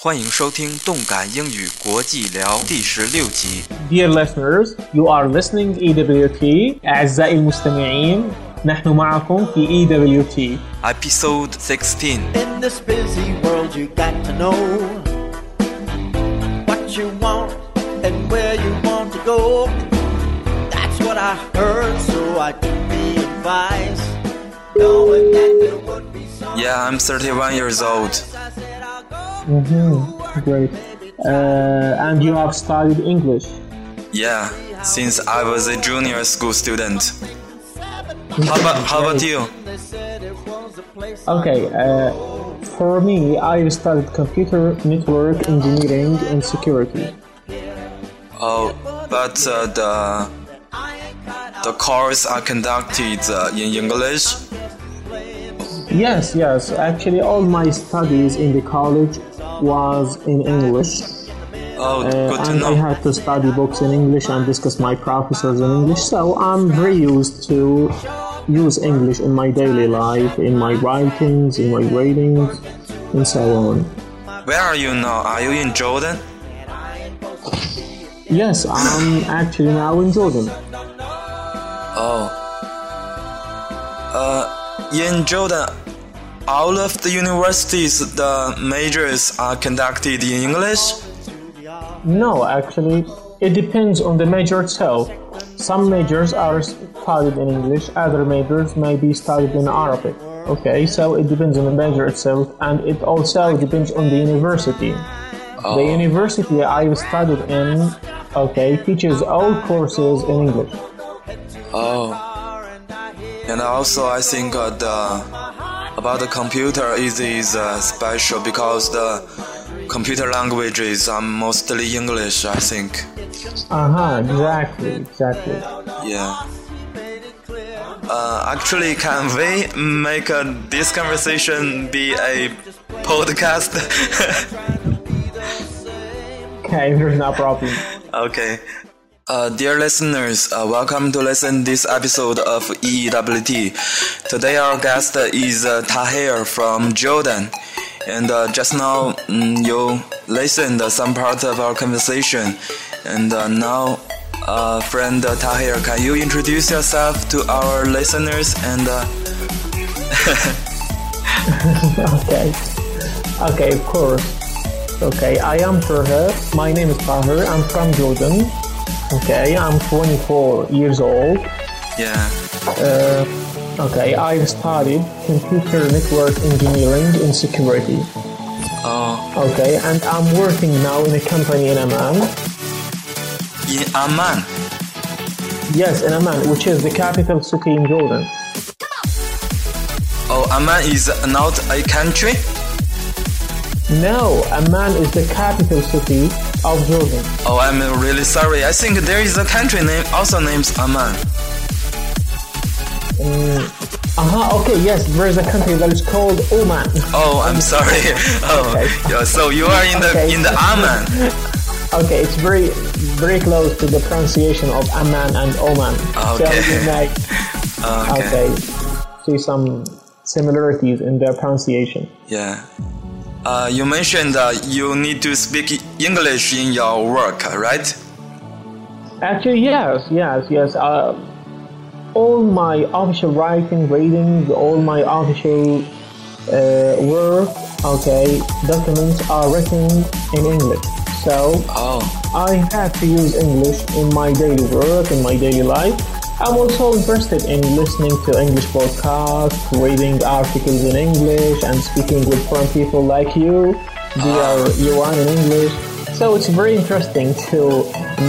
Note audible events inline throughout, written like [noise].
欢迎收听《动感英语国际聊》第十六集。 Dear listeners, you are listening EWT أعزائي المستمعين نحن معكم في EWT Episode 16 In this busy world, you got to know what you want and where you want to go. That's what I heard, so I took the advice. Knowing that there would be some. Yeah, I'm 31 years old. I said I'll go. Mhm, Great uh, And you have studied English Yeah, since I was a junior school student. How about, how about you? They said it was a place. Okay, uh, for me, I studied computer network engineering and security. Oh, but uh, the the course are conducted uh, in English. Yes, yes. Actually, all my studies in the college was in English. Oh, Uh, good to and I had to study books in English and discuss my professors in English, so I'm very used to use English in my daily life, in my writings, in my readings, and so on. Where are you now? Are you in Jordan? Yes, I'm actually now in Jordan. Oh. Uh, in Jordan, all of the universities, the majors are conducted in English. No, actually, it depends on the major itself. Some majors are studied in English, other majors may be studied in Arabic. Okay, so it depends on the major itself, and it also depends on the university. The university I've studied in, okay, teaches all courses in English. Oh. And also, I think uh, the about the computer is is uh, special because the computer languages are mostly English. I think. Uh huh, exactly, exactly. Yeah. Uh, actually, can we make uh, this conversation be a podcast? [laughs] Okay, there's no problem. okay. Uh, dear listeners, uh, welcome to listen this episode of EWT. Today our guest is uh, Tahir from Jordan. And uh, just now mm, you listened some part of our conversation. And uh, now, uh, friend Tahir, can you introduce yourself to our listeners and [laughs] okay. Okay, of course. Okay, I am Tahir. My name is Tahir. I'm from Jordan. Okay, I'm 24 years old. yeah? Uh, okay, I've studied computer network engineering and security. Oh, Okay, and I'm working now in a company in Amman. in Amman. Yes, in Amman, which is the capital city in Jordan. Oh, Amman is not a country? No, Amman is the capital city of Jordan. Oh, I'm really sorry. I think there is a country name also named Amman. Uh-huh, okay, yes, there is a country that is called Oman. Oh, I'm sorry. [laughs] Oh, Okay. [laughs] yeah, so you are in the Okay. in the Amman. [laughs] Okay, it's very, very close to the pronunciation of Amman and Oman. Okay. So you may, Okay. okay, see some similarities in their pronunciation. Yeah. Uh, you mentioned uh, you need to speak English in your work, right? Actually, yes, yes, yes. Uh, all my official writing, reading, all my official uh, work, okay, documents are written in English. So Oh, I have to use English in my daily work, in my daily life. I'm also interested in listening to English podcasts, reading articles in English, and speaking with foreign people like you. Dear Yuan in English. So it's very interesting to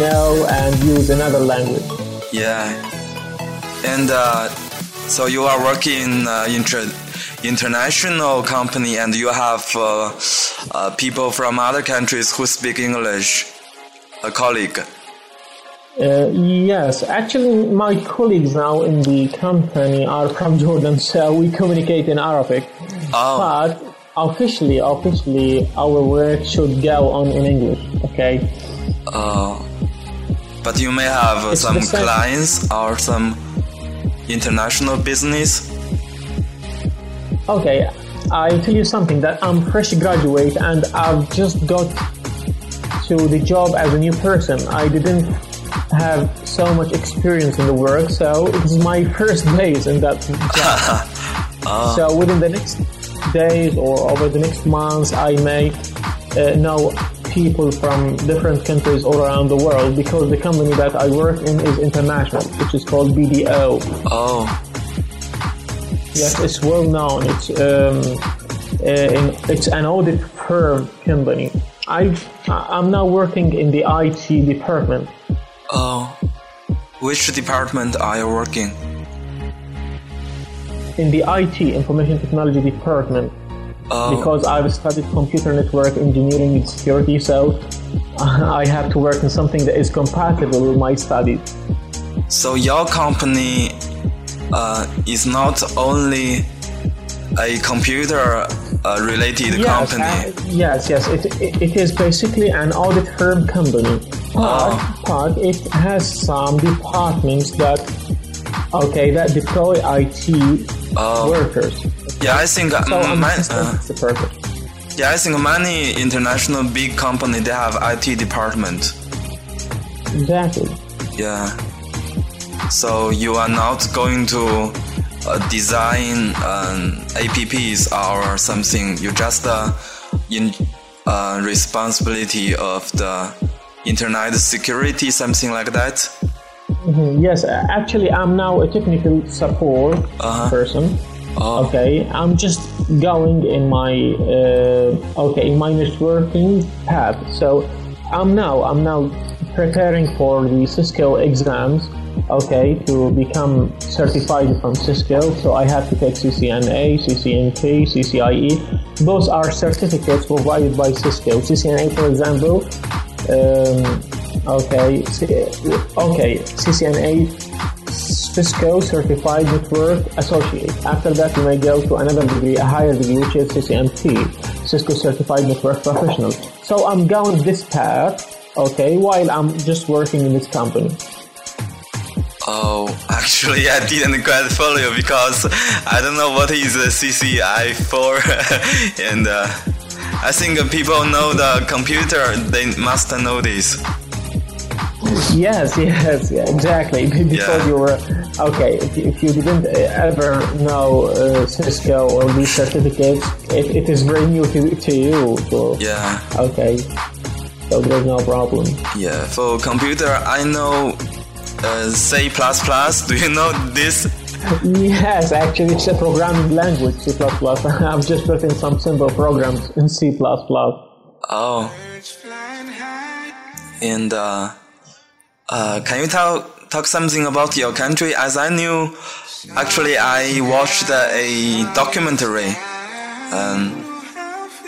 know and use another language. yeah. And uh, so you are working uh, inter- international company, and you have uh, uh, people from other countries who speak English. A colleague. Uh, yes, actually, my colleagues now in the company are from [laughs] Jordan, so we communicate in Arabic. Oh, But officially, officially, our work should go on in English. Okay. uh, but you may have uh, some clients or some international business. Okay. I tell you something that I'm fresh graduate and I've just got to the job as a new person. I didn't have so much experience in the work, so it is my [laughs] first days in that job. [laughs] So within the next days or over the next months, I may uh, know people from different countries all around the world because the company that I work in is international, which is called BDO. Oh, Yes, it's well known. It's um, uh, in, it's an audit firm company. I I'm now working in the IT department. Oh. Which department are you working? In the IT information technology department Oh, because I've studied computer network engineering and security, so [laughs] I have to work in something that is compatible with my studies. so your company uh, is not only a computer uh, related Yes, company. uh, yes, yes. It, it, it is basically an audit firm company, but, Oh. but it has some departments that, okay, that deploy IT Oh. workers. yeah, I think uh, So I'm uh, the purpose. yeah, I think many international big company they have IT department. Exactly. Yeah. So you are not going to uh, design um, apps or something. You just uh, in uh, responsibility of the internet security, something like that. Mhm, Yes, actually, I'm now a technical support Uh-huh. person. Oh, Okay, I'm just going in my uh, okay in my networking path. So I'm now I'm now preparing for the Cisco exams. Okay, to become certified from Cisco. So I have to take CCNA, CCNP, CCIE. Those are certificates provided by Cisco. CCNA, for example. Um, okay, okay, CCNA Cisco Certified Network Associate. After that, you may go to another degree, a higher degree, which is CCNP, Cisco Certified Network Professional. So I'm going this path, okay, while I'm just working in this company. oh, [laughs] actually, I didn't quite follow you because I don't know what is CCI for, [laughs] and uh, I think people know the computer. They must know this. Yes, yes, yeah, exactly. [laughs] Because Yeah. you were okay. If you, if you didn't ever know uh, Cisco or these certificates, it, it is very new to, to you. So, Yeah. okay, so there's no problem. Yeah, for computer, I know uh, C++. [laughs] Do you know this? Yes, actually, it's a programming language, C++. [laughs] I've just written some simple programs in C++. Oh. And uh, uh, can you tell talk something about your country? As I knew, actually, I watched a documentary. Um,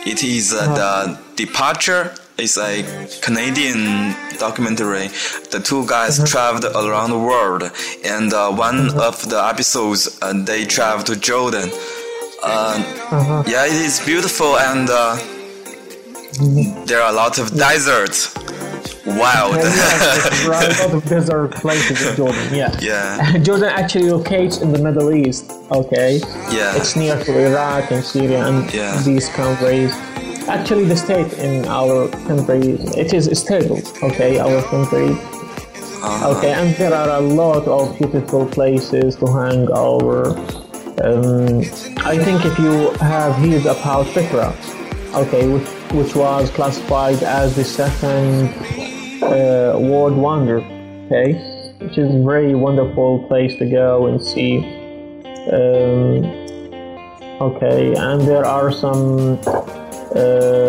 it is uh, the departure. It's a Canadian documentary. The two guys traveled around the world, and uh, one of the episodes uh, they traveled to Jordan. Uh, Yeah, it is beautiful, and uh, there are a lot of deserts. Wild. yes, there are a lot of desert places in Jordan, yeah. yeah, [laughs] Jordan actually locates in the Middle East, okay? yeah. It's near to Iraq and Syria and Yeah. these countries. Actually, the state in our country, it is stable, okay, our country. Uh-huh. Okay, and there are a lot of beautiful places to hang over. Um, I think if you have heard about Petra, okay, which, which was classified as the second uh, world wonder, okay, which is a very wonderful place to go and see. Um, okay, and there are some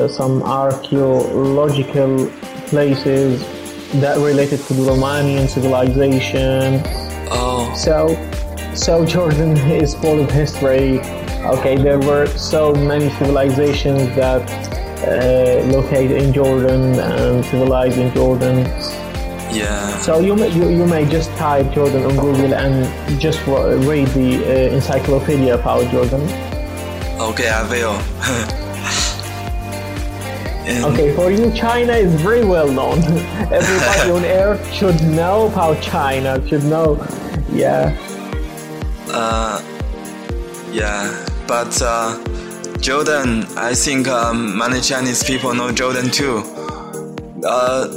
some archaeological places that related to the Romanian civilization. Oh, So, so Jordan [laughs] is full of history. Okay, there were so many civilizations that uh, located in Jordan and civilized in Jordan. yeah. So you may, you, you may just type Jordan on Google and just read the uh, encyclopedia about Jordan. Okay, I will. [laughs] And- Okay, for you, China is very well known. [laughs] Everybody on earth should know about China. Should know, yeah. Uh, yeah, but uh, Jordan, I think um, many Chinese people know Jordan too. Uh,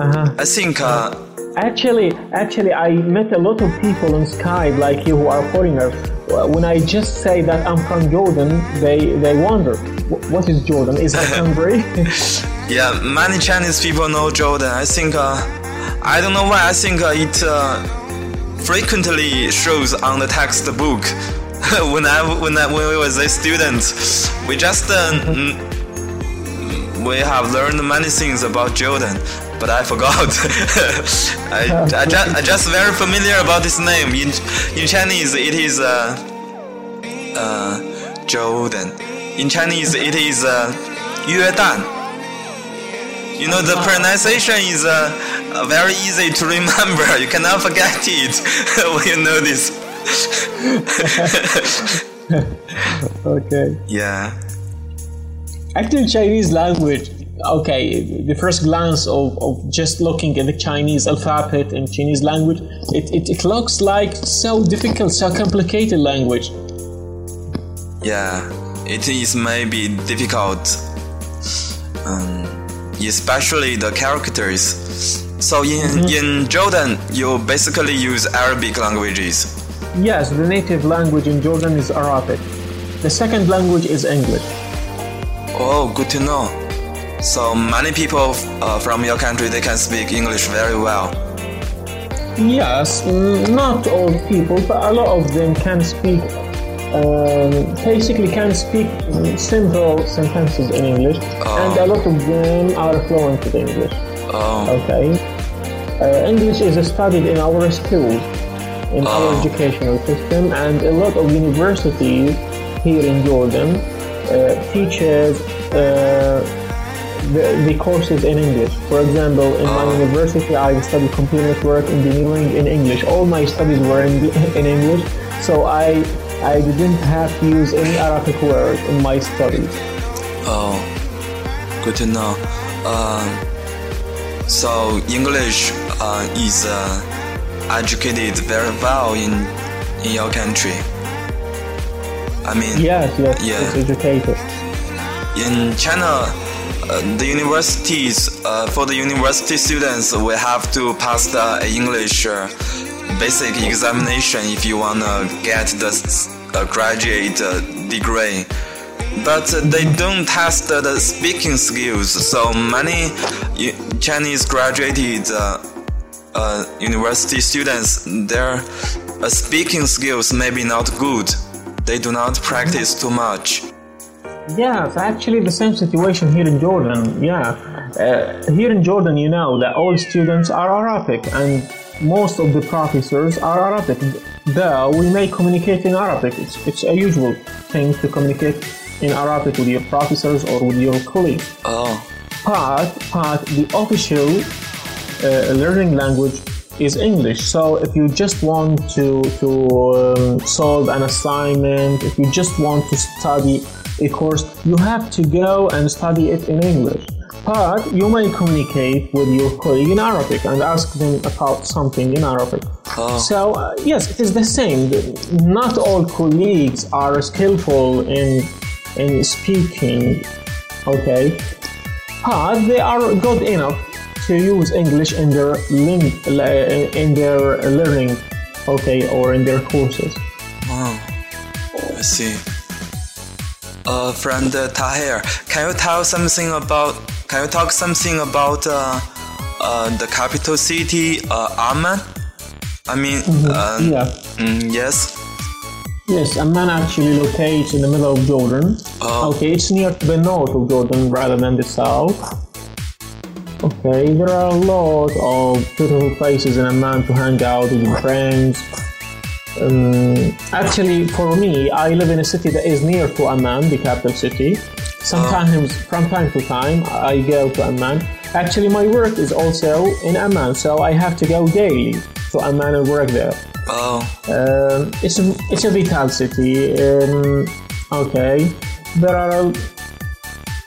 Uh-huh. I think uh, Actually, actually, I met a lot of people on Skype like you who are foreigners. When I just say that I'm from Jordan, they they wonder, what is Jordan? Is that [laughs] country? [laughs] yeah, many Chinese people know Jordan. I think uh, I don't know why. I think uh, it uh, frequently shows on the textbook. [laughs] when I when I when we was a student, we just uh, we have learned many things about Jordan, but I forgot. [laughs] I, I, just, I just very familiar about this name. In in Chinese, it is uh, uh, Jordan. In Chinese, it is uh, 约旦. You know the pronunciation is uh, uh, very easy to remember. [laughs] You cannot forget it [laughs] when you know this. okay. Yeah. Actually, Chinese language. Okay, the first glance of, of just looking at the Chinese alphabet and Chinese language, it, it, it looks like so difficult, so complicated language. Yeah, it is maybe difficult, um, especially the characters. So in in Jordan, you basically use Arabic languages. Yes, the native language in Jordan is Arabic. The second language is English. Oh, good to know. So many people uh, from your country they can speak English very well. Yes, not all people, but a lot of them can speak. Um, basically, can speak mm, simple sentences in English, and a lot of them are fluent in English. Oh, Okay. Uh, English is studied in our schools, in our Oh. educational system, and a lot of universities here in Jordan uh, teaches uh, the, the courses in English. For example, in my Oh. university, I studied computer network engineering in English. All my studies were in, in English, so I I didn't have to use any Arabic word in my studies. oh, good to know. Um, so English uh, is uh, educated very well in in your country. I mean, Yes, yes, Yeah. it's educated. in China, uh, the universities uh, for the university students we have to pass the English uh, basic examination if you wanna get the uh, graduate degree. But they don't test the, speaking skills, so many Chinese graduated uh, uh, university students, their speaking skills may be not good. They do not practice too much. Yeah, it's actually the same situation here in Jordan. Yeah, uh, here in Jordan, you know that all students are Arabic and most of the professors are Arabic. Though we may communicate in Arabic, it's, it's a usual thing to communicate in Arabic with your professors or with your colleagues. Oh, But, but the official uh, learning language is English. So if you just want to to um, solve an assignment, if you just want to study a course, you have to go and study it in English. But you may communicate with your colleague in Arabic and ask them about something in Arabic. Oh. So uh, yes, it is the same. Not all colleagues are skillful in in speaking. Okay, but they are good enough to use English in their ling- in their learning, okay, or in their courses. wow. I see. Uh, friend uh, Tahir, can you tell something about? Can you talk something about uh, uh, the capital city, uh, Amman? I mean, uh, Yeah. mm, yes. Yes, Amman actually locates in the middle of Jordan. Oh. Okay, it's near to the north of Jordan rather than the south. Okay, there are a lot of beautiful places in Amman to hang out with friends. Um, actually, for me, I live in a city that is near to Amman, the capital city. Sometimes, from time to time, I go to Amman. Actually, my work is also in Amman, so I have to go daily to Amman and work there. Oh, Um, it's a it's a vital city. Um, okay, there are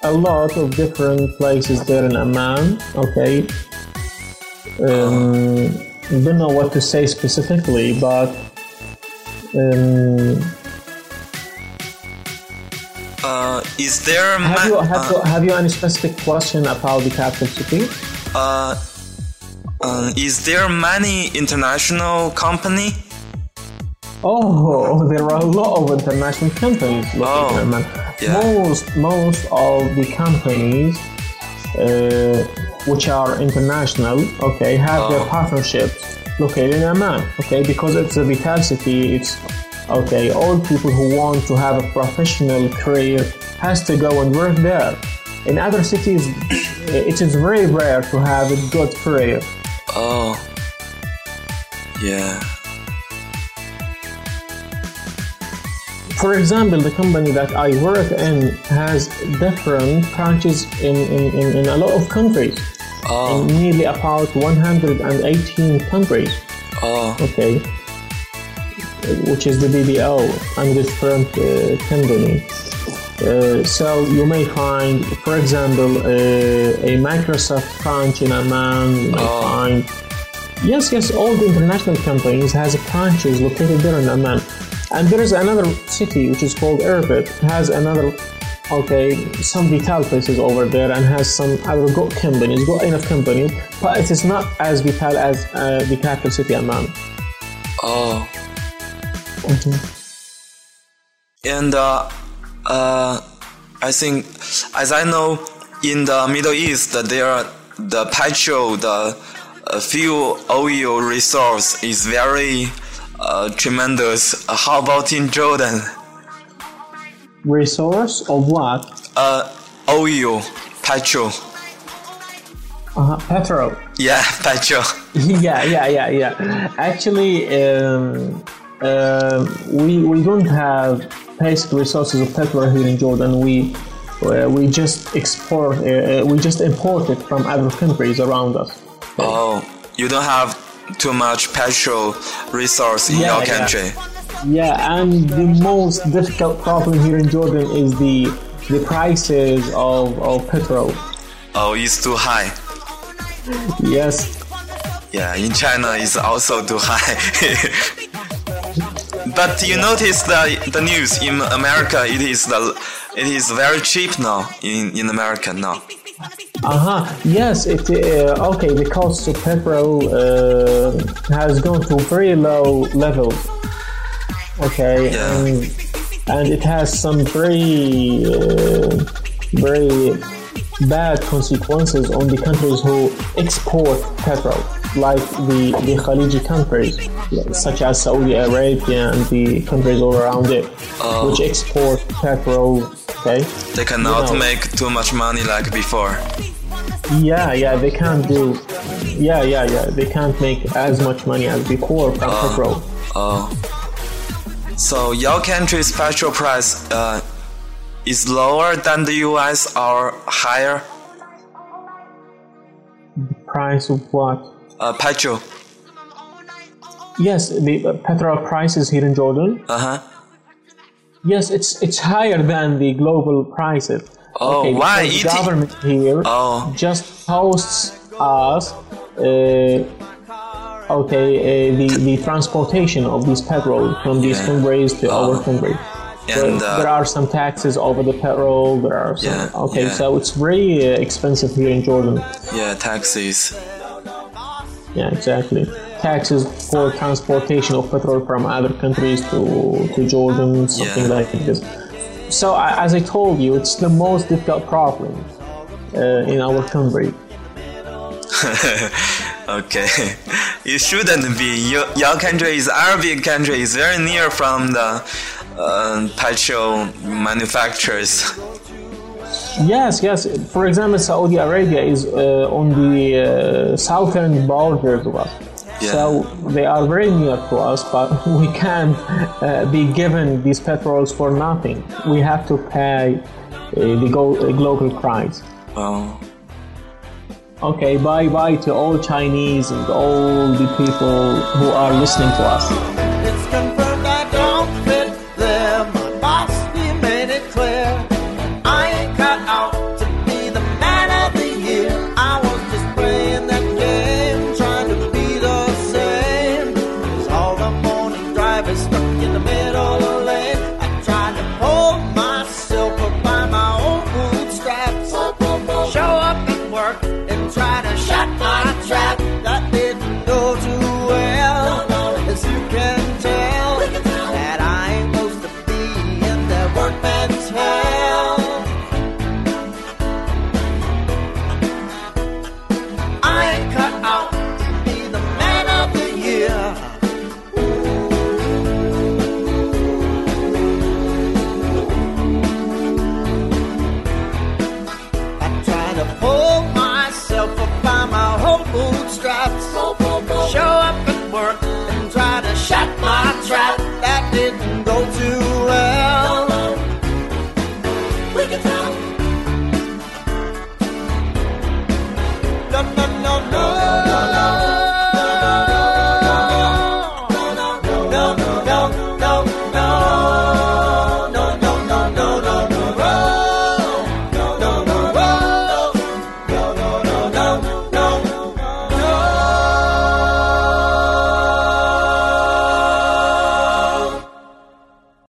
a, lot of different places there in Amman. Okay, um, don't know what to say specifically, but um, uh, is there Have you have, you have you any specific question about the capital city? uh, um, is there many international company? Oh, [laughs] there are a lot of international companies Oh, in Amman. Yeah. Most most of the companies uh, which are international, okay, have their Oh. partnerships located in Amman, okay, because it's a vital city. It's okay. All people who want to have a professional career has to go and work there. In other cities, it is very rare to have a good career. Oh, yeah. For example, the company that I work in has different branches in, in, in, in a lot of countries, Oh, in nearly about 118 countries. oh, Okay, which is the BDO and different uh, company. Uh, so you may find, for example, uh, a Microsoft branch in Amman. You may Oh. find yes, yes, all the international companies has branches located there in Amman. And there is another city which is called Irbid, has another okay some vital places over there and has some other good companies, good enough companies, but it is not as vital as uh, the capital city Amman. oh. And uh, uh, I think, as I know, in the Middle East, there are the petrol, the uh, fuel oil resource is very uh, tremendous. Uh, how about in Jordan? Resource of what? Uh, oil, petrol. Uh, petrol. Yeah, [laughs] petrol. [laughs] yeah, yeah, yeah, yeah. Actually, um, uh, we we don't have basic resources of petrol here in Jordan. We uh, we just export, uh, uh, we just import it from other countries around us. Oh, you don't have too much petrol resource in Yeah, your country. Yeah, and the most difficult problem here in Jordan is the the prices of, of petrol. Oh, it's too high. Yes, Yeah, in China it's also too high. [laughs] but you notice the the news in America it is the it is very cheap now in in America now. Uh-huh. Yes, it uh, okay. The cost of petrol uh, has gone to very low levels. Okay, Yeah. and, and it has some very uh, very bad consequences on the countries who export petrol, like the the Khaliji countries, such as Saudi Arabia and the countries all around it, Oh. which export petrol. Okay. They cannot know. make too much money like before. Yeah, yeah, they can't do. Yeah, yeah, yeah, they can't make as much money as before from petrol. Oh. So your country's petrol price uh, is lower than the US or higher? The Price of what? Uh, petrol. Yes, the uh, petrol prices here in Jordan. Uh huh. Yes, it's it's higher than the global prices. Oh, why? The government here Oh. just hosts us. Uh, okay, uh, the the transportation of these petrol from these Yeah. countries to our Oh. country. And there, uh, there are some taxes over the petrol. There are some. Yeah, okay, yeah. so it's very uh, expensive here in Jordan. yeah, taxes. Yeah, exactly. Taxes for transportation of petrol from other countries to, to Jordan, something Yeah. like this. So, as I told you, it's the most difficult problem uh, in our country. [laughs] okay, it shouldn't be. Your, your country is Arabic country. is very near from the uh, petrol manufacturers. Yes, yes. For example, Saudi Arabia is uh, on the uh, southern border of us. Yeah. So they are very near to us, but [laughs] we can't uh, be given these petrols for nothing. We have to pay uh, the go- uh, global price. Okay, bye bye to all Chinese and all the people who are listening to us. to pull myself up by my whole bootstraps. Show up at work and try to shut my trap. That didn't